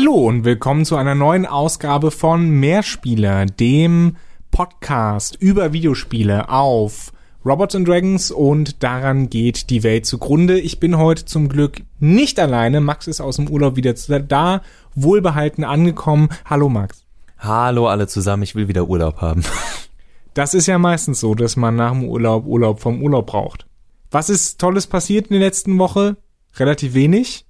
Hallo und willkommen zu einer neuen Ausgabe von Mehrspieler, dem Podcast über Videospiele auf Robots and Dragons und daran geht die Welt zugrunde. Ich bin heute zum Glück nicht alleine. Max ist aus dem Urlaub wieder da, wohlbehalten angekommen. Hallo Max. Hallo alle zusammen, ich will wieder Urlaub haben. Das ist ja meistens so, dass man nach dem Urlaub Urlaub vom Urlaub braucht. Was ist Tolles passiert in der letzten Woche? Relativ wenig.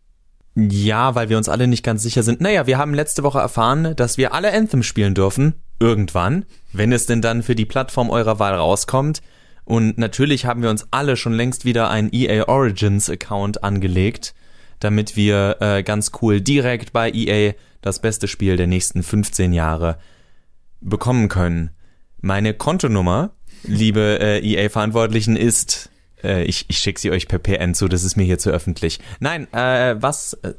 Ja, weil wir uns alle nicht ganz sicher sind. Naja, wir haben letzte Woche erfahren, dass wir alle Anthem spielen dürfen. Irgendwann. Wenn es denn dann für die Plattform eurer Wahl rauskommt. Und natürlich haben wir uns alle schon längst wieder einen EA Origins Account angelegt, damit wir äh, ganz cool direkt bei EA das beste Spiel der nächsten 15 Jahre bekommen können. Meine Kontonummer, liebe äh, EA-Verantwortlichen, ist äh, ich, ich schicke sie euch per PN zu, das ist mir hier zu öffentlich. Nein, äh, was äh,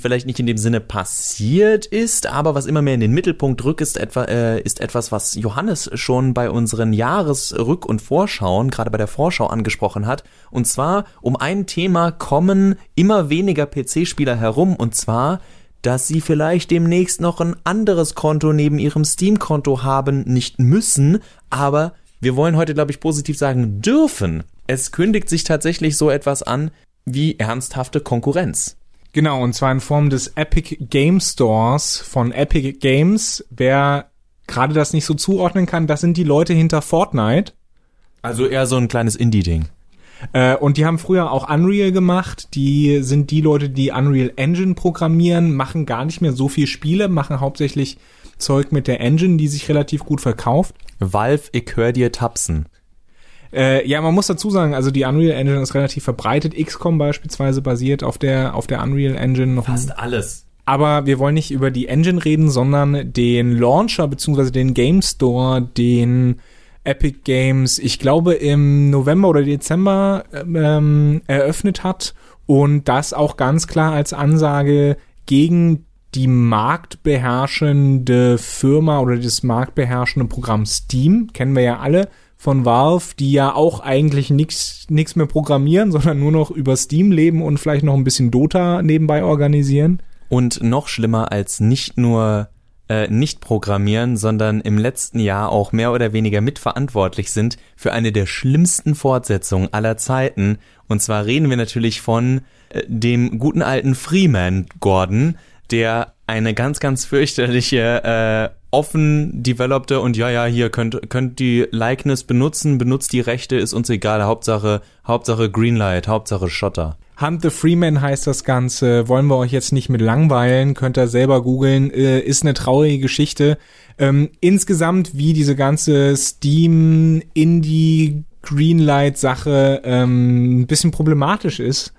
vielleicht nicht in dem Sinne passiert ist, aber was immer mehr in den Mittelpunkt rückt, ist, etwa, äh, ist etwas, was Johannes schon bei unseren Jahresrück- und Vorschauen, gerade bei der Vorschau angesprochen hat. Und zwar um ein Thema kommen immer weniger PC-Spieler herum, und zwar dass sie vielleicht demnächst noch ein anderes Konto neben ihrem Steam-Konto haben, nicht müssen, aber wir wollen heute, glaube ich, positiv sagen dürfen. Es kündigt sich tatsächlich so etwas an wie ernsthafte Konkurrenz. Genau, und zwar in Form des Epic Game Stores von Epic Games. Wer gerade das nicht so zuordnen kann, das sind die Leute hinter Fortnite. Also eher so ein kleines Indie-Ding. Äh, und die haben früher auch Unreal gemacht. Die sind die Leute, die Unreal Engine programmieren, machen gar nicht mehr so viel Spiele, machen hauptsächlich Zeug mit der Engine, die sich relativ gut verkauft. Valve, ich hör dir tapsen. Äh, ja, man muss dazu sagen, also die Unreal Engine ist relativ verbreitet. XCOM beispielsweise basiert auf der, auf der Unreal Engine. Fast alles. Aber wir wollen nicht über die Engine reden, sondern den Launcher beziehungsweise den Game Store, den Epic Games, ich glaube im November oder Dezember ähm, eröffnet hat und das auch ganz klar als Ansage gegen die marktbeherrschende Firma oder das marktbeherrschende Programm Steam, kennen wir ja alle von Valve, die ja auch eigentlich nichts nix mehr programmieren, sondern nur noch über Steam leben und vielleicht noch ein bisschen Dota nebenbei organisieren. Und noch schlimmer als nicht nur äh, nicht programmieren, sondern im letzten Jahr auch mehr oder weniger mitverantwortlich sind für eine der schlimmsten Fortsetzungen aller Zeiten. Und zwar reden wir natürlich von äh, dem guten alten Freeman Gordon, der eine ganz, ganz fürchterliche, äh, offen developte und ja, ja, hier könnt, könnt die Likeness benutzen, benutzt die Rechte, ist uns egal, Hauptsache, Hauptsache Greenlight, Hauptsache Schotter. Hunt the Freeman heißt das Ganze, wollen wir euch jetzt nicht mit langweilen, könnt ihr selber googeln, äh, ist eine traurige Geschichte. Ähm, insgesamt, wie diese ganze Steam, Indie, Greenlight-Sache ähm, ein bisschen problematisch ist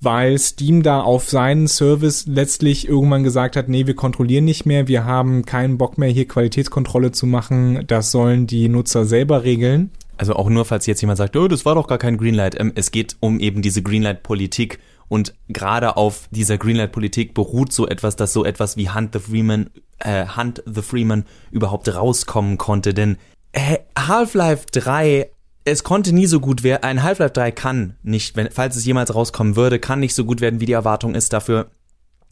weil Steam da auf seinen Service letztlich irgendwann gesagt hat, nee, wir kontrollieren nicht mehr, wir haben keinen Bock mehr hier Qualitätskontrolle zu machen, das sollen die Nutzer selber regeln. Also auch nur, falls jetzt jemand sagt, oh, das war doch gar kein Greenlight. Ähm, es geht um eben diese Greenlight-Politik und gerade auf dieser Greenlight-Politik beruht so etwas, dass so etwas wie Hunt the Freeman, äh, Hunt the Freeman überhaupt rauskommen konnte, denn äh, Half-Life 3 es konnte nie so gut werden. Ein Half-Life 3 kann nicht, wenn, falls es jemals rauskommen würde, kann nicht so gut werden, wie die Erwartung ist. Dafür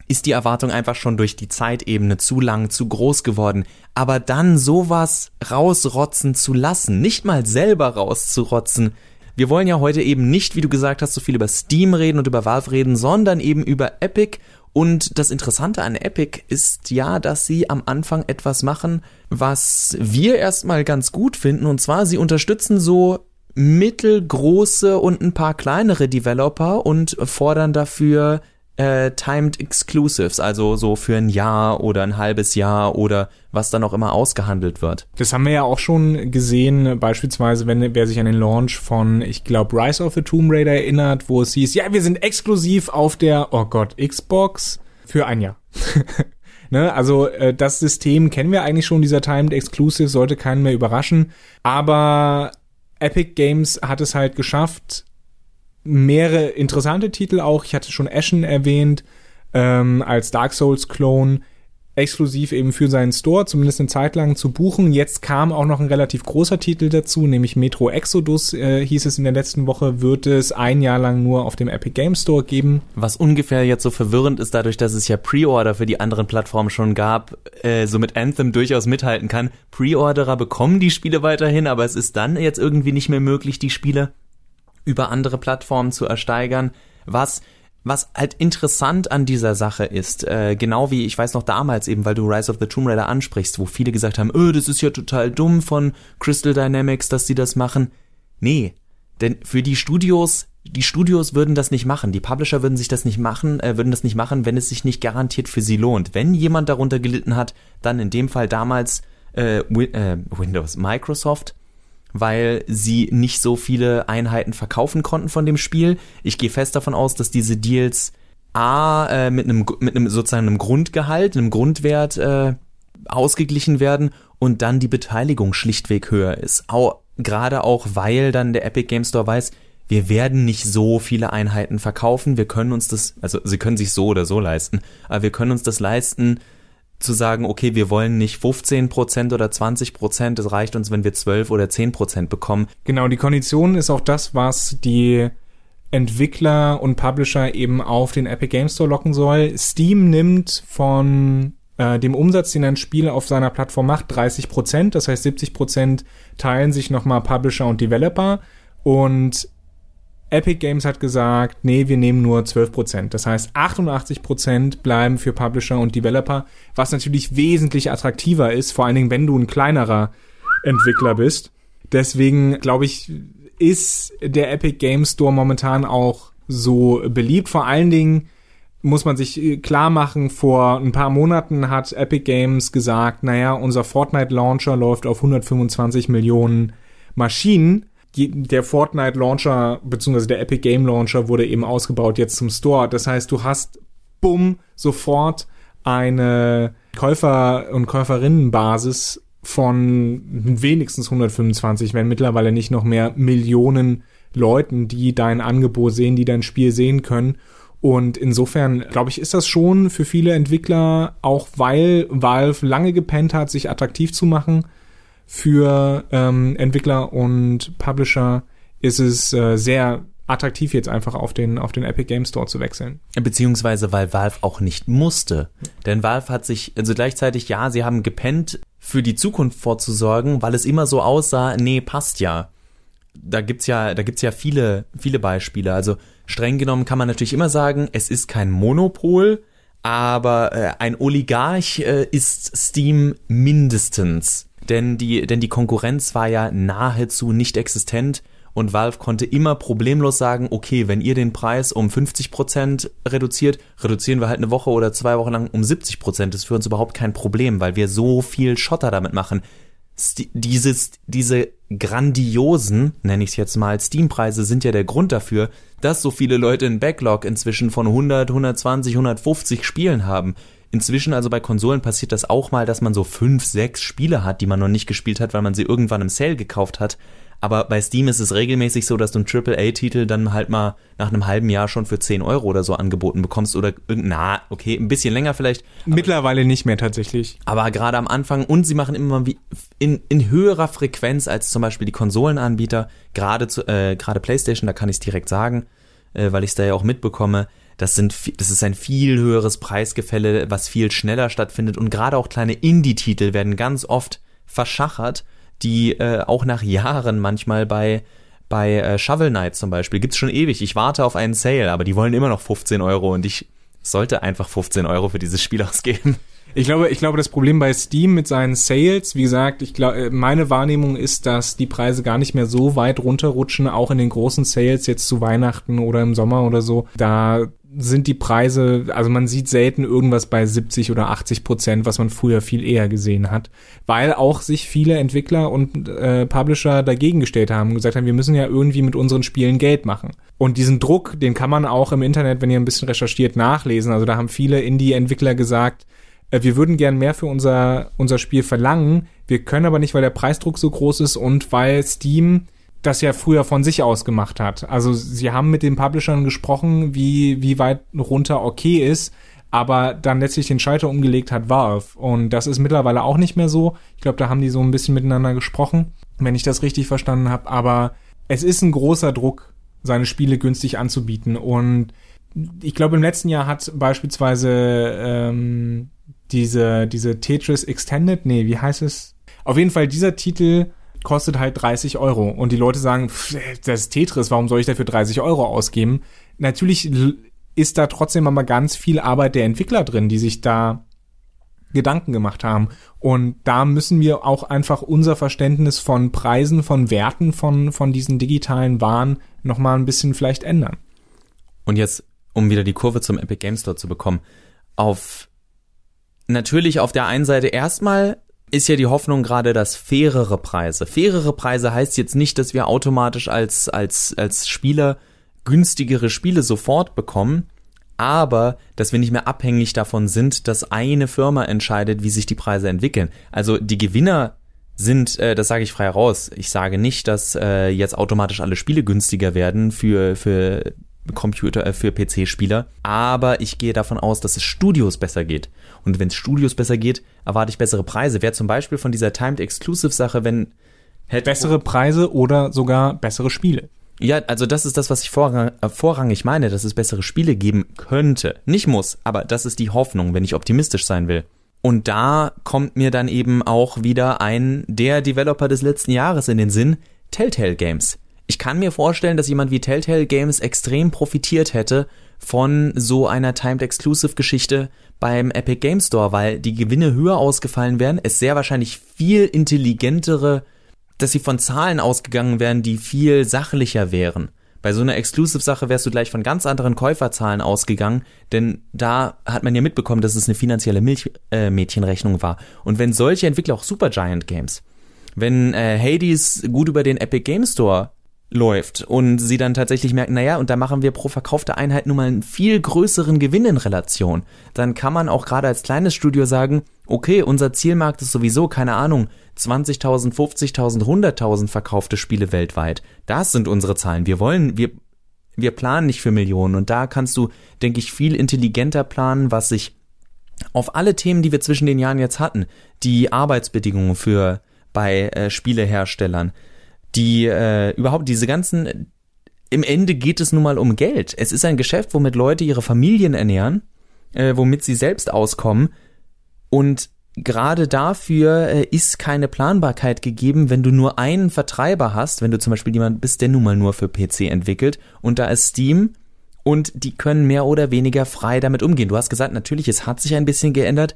ist die Erwartung einfach schon durch die Zeitebene zu lang, zu groß geworden. Aber dann sowas rausrotzen zu lassen, nicht mal selber rauszurotzen. Wir wollen ja heute eben nicht, wie du gesagt hast, so viel über Steam reden und über Valve reden, sondern eben über Epic und das Interessante an Epic ist ja, dass sie am Anfang etwas machen, was wir erstmal ganz gut finden. Und zwar, sie unterstützen so mittelgroße und ein paar kleinere Developer und fordern dafür äh, Timed Exclusives, also so für ein Jahr oder ein halbes Jahr oder was dann auch immer ausgehandelt wird. Das haben wir ja auch schon gesehen, beispielsweise, wenn wer sich an den Launch von, ich glaube, Rise of the Tomb Raider erinnert, wo es hieß, ja, wir sind exklusiv auf der, oh Gott, Xbox für ein Jahr. ne, also äh, das System kennen wir eigentlich schon, dieser Timed Exclusive, sollte keinen mehr überraschen. Aber Epic Games hat es halt geschafft, mehrere interessante Titel auch. Ich hatte schon Ashen erwähnt ähm, als Dark Souls Clone. exklusiv eben für seinen Store, zumindest eine Zeit lang zu buchen. Jetzt kam auch noch ein relativ großer Titel dazu, nämlich Metro Exodus, äh, hieß es in der letzten Woche, wird es ein Jahr lang nur auf dem Epic Game Store geben. Was ungefähr jetzt so verwirrend ist, dadurch, dass es ja Pre-Order für die anderen Plattformen schon gab, äh, so Anthem durchaus mithalten kann. Pre-Orderer bekommen die Spiele weiterhin, aber es ist dann jetzt irgendwie nicht mehr möglich, die Spiele über andere Plattformen zu ersteigern, was was halt interessant an dieser Sache ist, äh, genau wie ich weiß noch damals eben, weil du Rise of the Tomb Raider ansprichst, wo viele gesagt haben, öh, das ist ja total dumm von Crystal Dynamics, dass sie das machen. Nee, denn für die Studios, die Studios würden das nicht machen, die Publisher würden sich das nicht machen, äh, würden das nicht machen, wenn es sich nicht garantiert für sie lohnt. Wenn jemand darunter gelitten hat, dann in dem Fall damals äh, äh, Windows, Microsoft, weil sie nicht so viele Einheiten verkaufen konnten von dem Spiel. Ich gehe fest davon aus, dass diese Deals A äh, mit einem mit einem sozusagen einem Grundgehalt, einem Grundwert äh, ausgeglichen werden und dann die Beteiligung schlichtweg höher ist. Auch, gerade auch, weil dann der Epic Game Store weiß, wir werden nicht so viele Einheiten verkaufen, wir können uns das, also sie können sich so oder so leisten, aber wir können uns das leisten, zu sagen, okay, wir wollen nicht 15 Prozent oder 20 Prozent, es reicht uns, wenn wir 12 oder 10 Prozent bekommen. Genau, die Kondition ist auch das, was die Entwickler und Publisher eben auf den Epic Game Store locken soll. Steam nimmt von äh, dem Umsatz, den ein Spiel auf seiner Plattform macht, 30 Prozent. Das heißt, 70 Prozent teilen sich nochmal Publisher und Developer. Und Epic Games hat gesagt, nee, wir nehmen nur 12%. Das heißt, 88% bleiben für Publisher und Developer, was natürlich wesentlich attraktiver ist, vor allen Dingen, wenn du ein kleinerer Entwickler bist. Deswegen, glaube ich, ist der Epic Games Store momentan auch so beliebt. Vor allen Dingen muss man sich klar machen, vor ein paar Monaten hat Epic Games gesagt, naja, unser Fortnite Launcher läuft auf 125 Millionen Maschinen der Fortnite Launcher beziehungsweise der Epic Game Launcher wurde eben ausgebaut jetzt zum Store. Das heißt, du hast bumm sofort eine Käufer- und Käuferinnenbasis von wenigstens 125, wenn mittlerweile nicht noch mehr Millionen Leuten, die dein Angebot sehen, die dein Spiel sehen können. Und insofern, glaube ich, ist das schon für viele Entwickler, auch weil Valve lange gepennt hat, sich attraktiv zu machen, für ähm, Entwickler und Publisher ist es äh, sehr attraktiv jetzt einfach auf den auf den Epic Game Store zu wechseln. Beziehungsweise weil Valve auch nicht musste, denn Valve hat sich also gleichzeitig ja, sie haben gepennt für die Zukunft vorzusorgen, weil es immer so aussah, nee, passt ja. Da gibt's ja, da gibt's ja viele viele Beispiele. Also streng genommen kann man natürlich immer sagen, es ist kein Monopol, aber äh, ein Oligarch äh, ist Steam mindestens denn die, denn die Konkurrenz war ja nahezu nicht existent und Valve konnte immer problemlos sagen, okay, wenn ihr den Preis um 50 Prozent reduziert, reduzieren wir halt eine Woche oder zwei Wochen lang um 70%. Prozent. Das ist für uns überhaupt kein Problem, weil wir so viel Schotter damit machen. St dieses, diese grandiosen, nenne ich es jetzt mal, Steam-Preise sind ja der Grund dafür, dass so viele Leute einen Backlog inzwischen von 100, 120, 150 Spielen haben. Inzwischen also bei Konsolen passiert das auch mal, dass man so fünf, sechs Spiele hat, die man noch nicht gespielt hat, weil man sie irgendwann im Sale gekauft hat. Aber bei Steam ist es regelmäßig so, dass du einen AAA-Titel dann halt mal nach einem halben Jahr schon für 10 Euro oder so angeboten bekommst oder na, okay, ein bisschen länger vielleicht. Mittlerweile nicht mehr tatsächlich. Aber gerade am Anfang und sie machen immer wie in, in höherer Frequenz als zum Beispiel die Konsolenanbieter, gerade zu, äh, gerade PlayStation, da kann ich es direkt sagen, äh, weil ich es da ja auch mitbekomme das sind, das ist ein viel höheres Preisgefälle, was viel schneller stattfindet und gerade auch kleine Indie-Titel werden ganz oft verschachert, die äh, auch nach Jahren manchmal bei bei äh, Shovel Knight zum Beispiel gibt's schon ewig. Ich warte auf einen Sale, aber die wollen immer noch 15 Euro und ich sollte einfach 15 Euro für dieses Spiel ausgeben. Ich glaube, ich glaube, das Problem bei Steam mit seinen Sales, wie gesagt, ich glaube, meine Wahrnehmung ist, dass die Preise gar nicht mehr so weit runterrutschen, auch in den großen Sales jetzt zu Weihnachten oder im Sommer oder so. Da sind die Preise, also man sieht selten irgendwas bei 70 oder 80 Prozent, was man früher viel eher gesehen hat, weil auch sich viele Entwickler und äh, Publisher dagegen gestellt haben und gesagt haben, wir müssen ja irgendwie mit unseren Spielen Geld machen. Und diesen Druck, den kann man auch im Internet, wenn ihr ein bisschen recherchiert, nachlesen. Also da haben viele Indie-Entwickler gesagt, äh, wir würden gern mehr für unser, unser Spiel verlangen, wir können aber nicht, weil der Preisdruck so groß ist und weil Steam das ja früher von sich aus gemacht hat. Also sie haben mit den Publishern gesprochen, wie, wie weit runter okay ist, aber dann letztlich den Schalter umgelegt hat Valve. Und das ist mittlerweile auch nicht mehr so. Ich glaube, da haben die so ein bisschen miteinander gesprochen, wenn ich das richtig verstanden habe. Aber es ist ein großer Druck, seine Spiele günstig anzubieten. Und ich glaube, im letzten Jahr hat beispielsweise ähm, diese, diese Tetris Extended, nee, wie heißt es? Auf jeden Fall, dieser Titel kostet halt 30 Euro. Und die Leute sagen, pff, das ist Tetris, warum soll ich dafür 30 Euro ausgeben? Natürlich ist da trotzdem aber ganz viel Arbeit der Entwickler drin, die sich da Gedanken gemacht haben. Und da müssen wir auch einfach unser Verständnis von Preisen, von Werten von, von diesen digitalen Waren nochmal ein bisschen vielleicht ändern. Und jetzt, um wieder die Kurve zum Epic Games Store zu bekommen, auf natürlich auf der einen Seite erstmal ist ja die Hoffnung gerade, dass fairere Preise. Fairere Preise heißt jetzt nicht, dass wir automatisch als, als, als Spieler günstigere Spiele sofort bekommen, aber dass wir nicht mehr abhängig davon sind, dass eine Firma entscheidet, wie sich die Preise entwickeln. Also die Gewinner sind, äh, das sage ich frei raus, ich sage nicht, dass äh, jetzt automatisch alle Spiele günstiger werden für, für Computer, äh, für PC-Spieler, aber ich gehe davon aus, dass es Studios besser geht. Und wenn es Studios besser geht, erwarte ich bessere Preise. Wäre zum Beispiel von dieser Timed Exclusive Sache, wenn hätte bessere Preise oder sogar bessere Spiele. Ja, also das ist das, was ich vorrang, äh, vorrangig meine, dass es bessere Spiele geben könnte. Nicht muss, aber das ist die Hoffnung, wenn ich optimistisch sein will. Und da kommt mir dann eben auch wieder ein der Developer des letzten Jahres in den Sinn, Telltale Games. Ich kann mir vorstellen, dass jemand wie Telltale Games extrem profitiert hätte von so einer Timed Exclusive Geschichte beim Epic Game Store, weil die Gewinne höher ausgefallen wären, es sehr wahrscheinlich viel intelligentere dass sie von Zahlen ausgegangen wären, die viel sachlicher wären. Bei so einer Exclusive-Sache wärst du gleich von ganz anderen Käuferzahlen ausgegangen, denn da hat man ja mitbekommen, dass es eine finanzielle Milchmädchenrechnung äh, war. Und wenn solche Entwickler, auch Supergiant Games, wenn äh, Hades gut über den Epic Game Store läuft und sie dann tatsächlich merken, naja, und da machen wir pro verkaufte Einheit nun mal einen viel größeren Gewinn in Relation, dann kann man auch gerade als kleines Studio sagen, okay, unser Zielmarkt ist sowieso, keine Ahnung, 20.000, 50.000, 100.000 verkaufte Spiele weltweit. Das sind unsere Zahlen. Wir wollen, wir, wir planen nicht für Millionen und da kannst du, denke ich, viel intelligenter planen, was sich auf alle Themen, die wir zwischen den Jahren jetzt hatten, die Arbeitsbedingungen für bei äh, Spieleherstellern, die äh, überhaupt diese ganzen im Ende geht es nun mal um Geld. Es ist ein Geschäft, womit Leute ihre Familien ernähren, äh, womit sie selbst auskommen und gerade dafür äh, ist keine Planbarkeit gegeben, wenn du nur einen Vertreiber hast, wenn du zum Beispiel jemand bist, der nun mal nur für PC entwickelt und da ist Steam und die können mehr oder weniger frei damit umgehen. Du hast gesagt, natürlich, es hat sich ein bisschen geändert,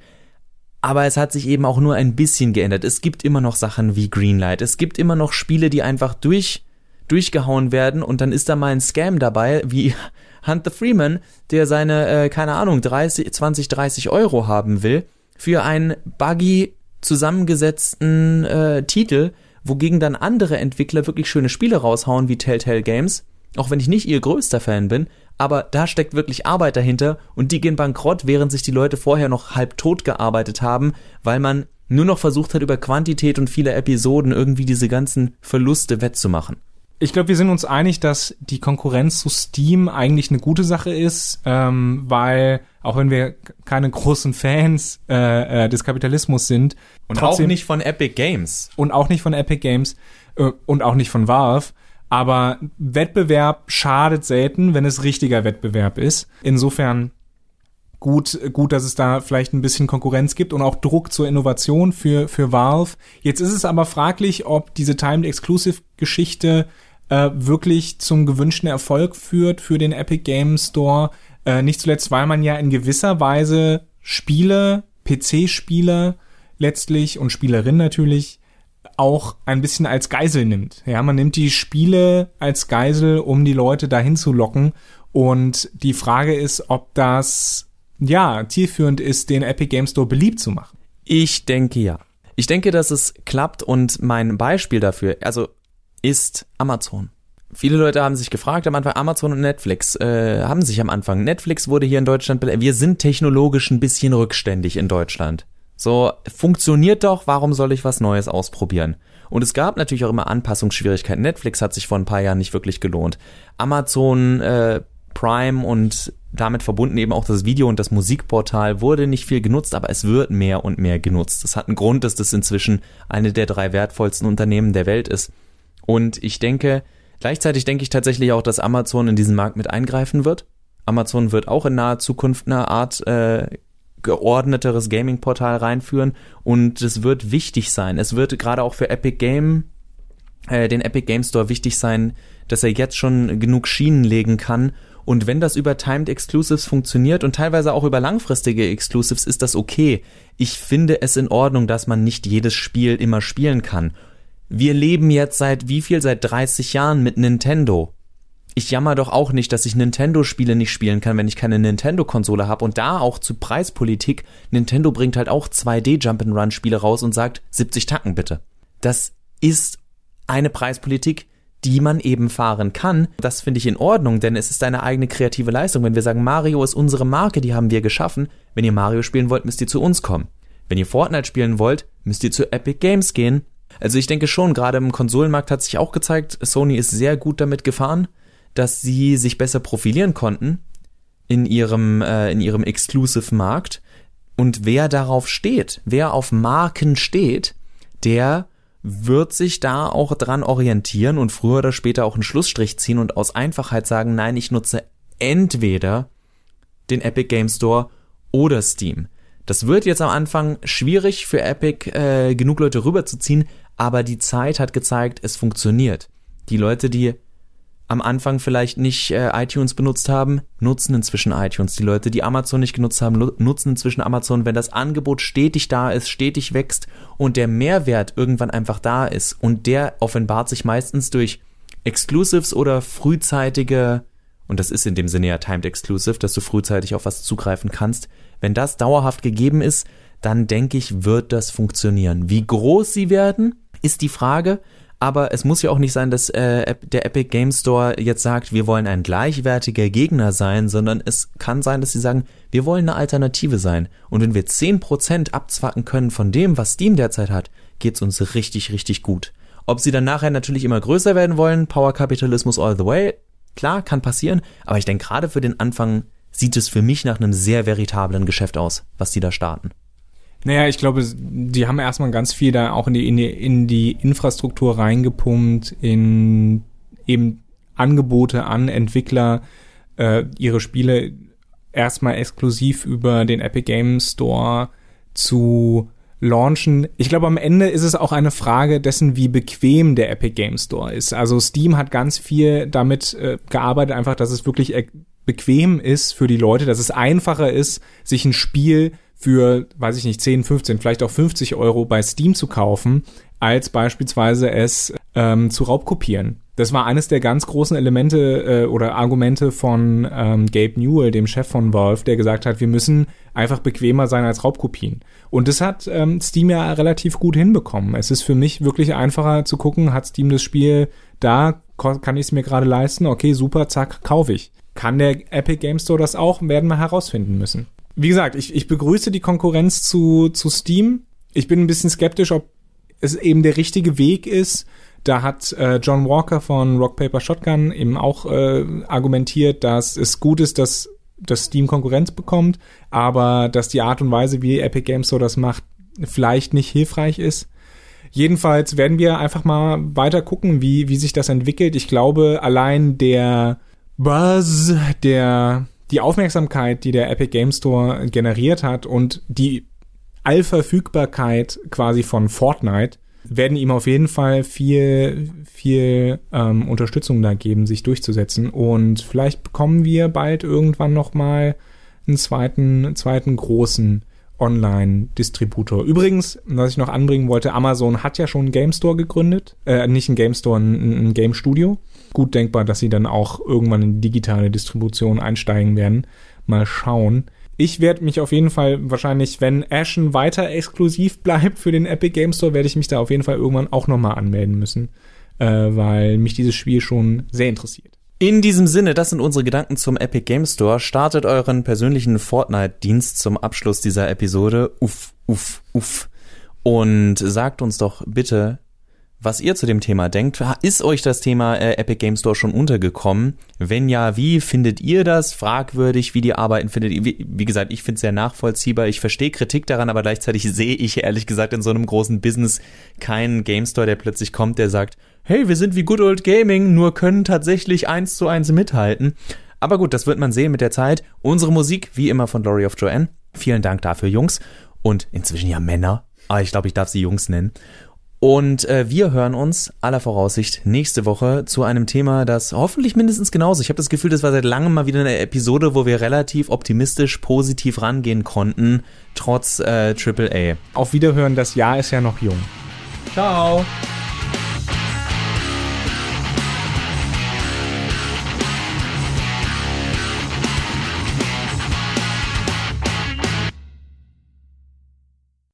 aber es hat sich eben auch nur ein bisschen geändert. Es gibt immer noch Sachen wie Greenlight. Es gibt immer noch Spiele, die einfach durch, durchgehauen werden und dann ist da mal ein Scam dabei, wie Hunter Freeman, der seine, äh, keine Ahnung, 30, 20, 30 Euro haben will für einen buggy zusammengesetzten äh, Titel, wogegen dann andere Entwickler wirklich schöne Spiele raushauen wie Telltale Games, auch wenn ich nicht ihr größter Fan bin, aber da steckt wirklich Arbeit dahinter und die gehen bankrott, während sich die Leute vorher noch halb tot gearbeitet haben, weil man nur noch versucht hat, über Quantität und viele Episoden irgendwie diese ganzen Verluste wettzumachen. Ich glaube, wir sind uns einig, dass die Konkurrenz zu Steam eigentlich eine gute Sache ist, ähm, weil auch wenn wir keine großen Fans äh, äh, des Kapitalismus sind und trotzdem, auch nicht von Epic Games und auch nicht von Epic Games äh, und auch nicht von Valve, aber Wettbewerb schadet selten, wenn es richtiger Wettbewerb ist. Insofern gut, gut, dass es da vielleicht ein bisschen Konkurrenz gibt und auch Druck zur Innovation für, für Valve. Jetzt ist es aber fraglich, ob diese Timed Exclusive Geschichte äh, wirklich zum gewünschten Erfolg führt für den Epic Game Store. Äh, nicht zuletzt, weil man ja in gewisser Weise Spiele, PC-Spiele letztlich und Spielerinnen natürlich auch ein bisschen als Geisel nimmt. Ja, man nimmt die Spiele als Geisel, um die Leute dahin zu locken. Und die Frage ist, ob das, ja, zielführend ist, den Epic Game Store beliebt zu machen. Ich denke ja. Ich denke, dass es klappt und mein Beispiel dafür, also, ist Amazon. Viele Leute haben sich gefragt am Anfang, Amazon und Netflix äh, haben sich am Anfang. Netflix wurde hier in Deutschland, wir sind technologisch ein bisschen rückständig in Deutschland. So, funktioniert doch, warum soll ich was Neues ausprobieren? Und es gab natürlich auch immer Anpassungsschwierigkeiten. Netflix hat sich vor ein paar Jahren nicht wirklich gelohnt. Amazon äh, Prime und damit verbunden eben auch das Video und das Musikportal wurde nicht viel genutzt, aber es wird mehr und mehr genutzt. Das hat einen Grund, dass das inzwischen eine der drei wertvollsten Unternehmen der Welt ist. Und ich denke, gleichzeitig denke ich tatsächlich auch, dass Amazon in diesen Markt mit eingreifen wird. Amazon wird auch in naher Zukunft eine Art äh, geordneteres Gaming-Portal reinführen und es wird wichtig sein. Es wird gerade auch für Epic Game, äh, den Epic Game Store wichtig sein, dass er jetzt schon genug Schienen legen kann. Und wenn das über Timed Exclusives funktioniert und teilweise auch über langfristige Exclusives, ist das okay. Ich finde es in Ordnung, dass man nicht jedes Spiel immer spielen kann. Wir leben jetzt seit wie viel? Seit 30 Jahren mit Nintendo ich jammer doch auch nicht, dass ich Nintendo-Spiele nicht spielen kann, wenn ich keine Nintendo-Konsole habe. Und da auch zu Preispolitik, Nintendo bringt halt auch 2D-Jump'n'Run-Spiele raus und sagt 70 Tacken bitte. Das ist eine Preispolitik, die man eben fahren kann. Das finde ich in Ordnung, denn es ist eine eigene kreative Leistung. Wenn wir sagen, Mario ist unsere Marke, die haben wir geschaffen. Wenn ihr Mario spielen wollt, müsst ihr zu uns kommen. Wenn ihr Fortnite spielen wollt, müsst ihr zu Epic Games gehen. Also ich denke schon, gerade im Konsolenmarkt hat sich auch gezeigt, Sony ist sehr gut damit gefahren dass sie sich besser profilieren konnten in ihrem, äh, in ihrem Exclusive-Markt. Und wer darauf steht, wer auf Marken steht, der wird sich da auch dran orientieren und früher oder später auch einen Schlussstrich ziehen und aus Einfachheit sagen, nein, ich nutze entweder den Epic Game Store oder Steam. Das wird jetzt am Anfang schwierig für Epic äh, genug Leute rüberzuziehen, aber die Zeit hat gezeigt, es funktioniert. Die Leute, die am Anfang vielleicht nicht äh, iTunes benutzt haben, nutzen inzwischen iTunes. Die Leute, die Amazon nicht genutzt haben, nutzen inzwischen Amazon. Wenn das Angebot stetig da ist, stetig wächst und der Mehrwert irgendwann einfach da ist und der offenbart sich meistens durch Exclusives oder frühzeitige, und das ist in dem Sinne ja Timed Exclusive, dass du frühzeitig auf was zugreifen kannst. Wenn das dauerhaft gegeben ist, dann denke ich, wird das funktionieren. Wie groß sie werden, ist die Frage aber es muss ja auch nicht sein, dass äh, der Epic Game Store jetzt sagt, wir wollen ein gleichwertiger Gegner sein, sondern es kann sein, dass sie sagen, wir wollen eine Alternative sein. Und wenn wir 10% abzwacken können von dem, was Steam derzeit hat, geht's uns richtig, richtig gut. Ob sie dann nachher natürlich immer größer werden wollen, Power Capitalismus all the way, klar, kann passieren, aber ich denke gerade für den Anfang sieht es für mich nach einem sehr veritablen Geschäft aus, was die da starten. Naja, ich glaube, die haben erstmal ganz viel da auch in die, in die, in die Infrastruktur reingepumpt, in eben Angebote an Entwickler, äh, ihre Spiele erstmal exklusiv über den Epic Game Store zu launchen. Ich glaube, am Ende ist es auch eine Frage dessen, wie bequem der Epic Game Store ist. Also Steam hat ganz viel damit äh, gearbeitet, einfach, dass es wirklich äh, bequem ist für die Leute, dass es einfacher ist, sich ein Spiel für, weiß ich nicht, 10, 15, vielleicht auch 50 Euro bei Steam zu kaufen, als beispielsweise es ähm, zu Raubkopieren. Das war eines der ganz großen Elemente äh, oder Argumente von ähm, Gabe Newell, dem Chef von Valve, der gesagt hat, wir müssen einfach bequemer sein als Raubkopien. Und das hat ähm, Steam ja relativ gut hinbekommen. Es ist für mich wirklich einfacher zu gucken, hat Steam das Spiel da, kann ich es mir gerade leisten, okay, super, zack, kaufe ich. Kann der Epic Game Store das auch? Werden wir herausfinden müssen wie gesagt, ich, ich begrüße die Konkurrenz zu, zu Steam. Ich bin ein bisschen skeptisch, ob es eben der richtige Weg ist. Da hat äh, John Walker von Rock Paper Shotgun eben auch äh, argumentiert, dass es gut ist, dass dass Steam Konkurrenz bekommt, aber dass die Art und Weise, wie Epic Games so das macht, vielleicht nicht hilfreich ist. Jedenfalls werden wir einfach mal weiter gucken, wie, wie sich das entwickelt. Ich glaube, allein der Buzz, der die Aufmerksamkeit, die der Epic Game Store generiert hat und die Allverfügbarkeit quasi von Fortnite werden ihm auf jeden Fall viel, viel ähm, Unterstützung da geben, sich durchzusetzen. Und vielleicht bekommen wir bald irgendwann noch mal einen zweiten, zweiten großen Online-Distributor. Übrigens, was ich noch anbringen wollte, Amazon hat ja schon einen Game Store gegründet, äh, nicht einen Game Store, ein, ein Game Studio gut denkbar, dass sie dann auch irgendwann in digitale Distribution einsteigen werden. Mal schauen. Ich werde mich auf jeden Fall wahrscheinlich, wenn Ashen weiter exklusiv bleibt für den Epic Game Store, werde ich mich da auf jeden Fall irgendwann auch nochmal anmelden müssen, äh, weil mich dieses Spiel schon sehr interessiert. In diesem Sinne, das sind unsere Gedanken zum Epic Game Store. Startet euren persönlichen Fortnite-Dienst zum Abschluss dieser Episode. Uff, uff, uff. Und sagt uns doch bitte, was ihr zu dem Thema denkt. Ist euch das Thema äh, Epic Game Store schon untergekommen? Wenn ja, wie findet ihr das fragwürdig? Wie die arbeiten findet ihr? Wie, wie gesagt, ich finde es sehr nachvollziehbar. Ich verstehe Kritik daran, aber gleichzeitig sehe ich ehrlich gesagt in so einem großen Business keinen Game Store, der plötzlich kommt, der sagt, hey, wir sind wie Good Old Gaming, nur können tatsächlich eins zu eins mithalten. Aber gut, das wird man sehen mit der Zeit. Unsere Musik, wie immer von Glory of Joanne. Vielen Dank dafür, Jungs. Und inzwischen ja Männer. Aber ah, ich glaube, ich darf sie Jungs nennen. Und äh, wir hören uns aller Voraussicht nächste Woche zu einem Thema, das hoffentlich mindestens genauso. Ich habe das Gefühl, das war seit langem mal wieder eine Episode, wo wir relativ optimistisch, positiv rangehen konnten, trotz äh, AAA. Auf Wiederhören, das Jahr ist ja noch jung. Ciao.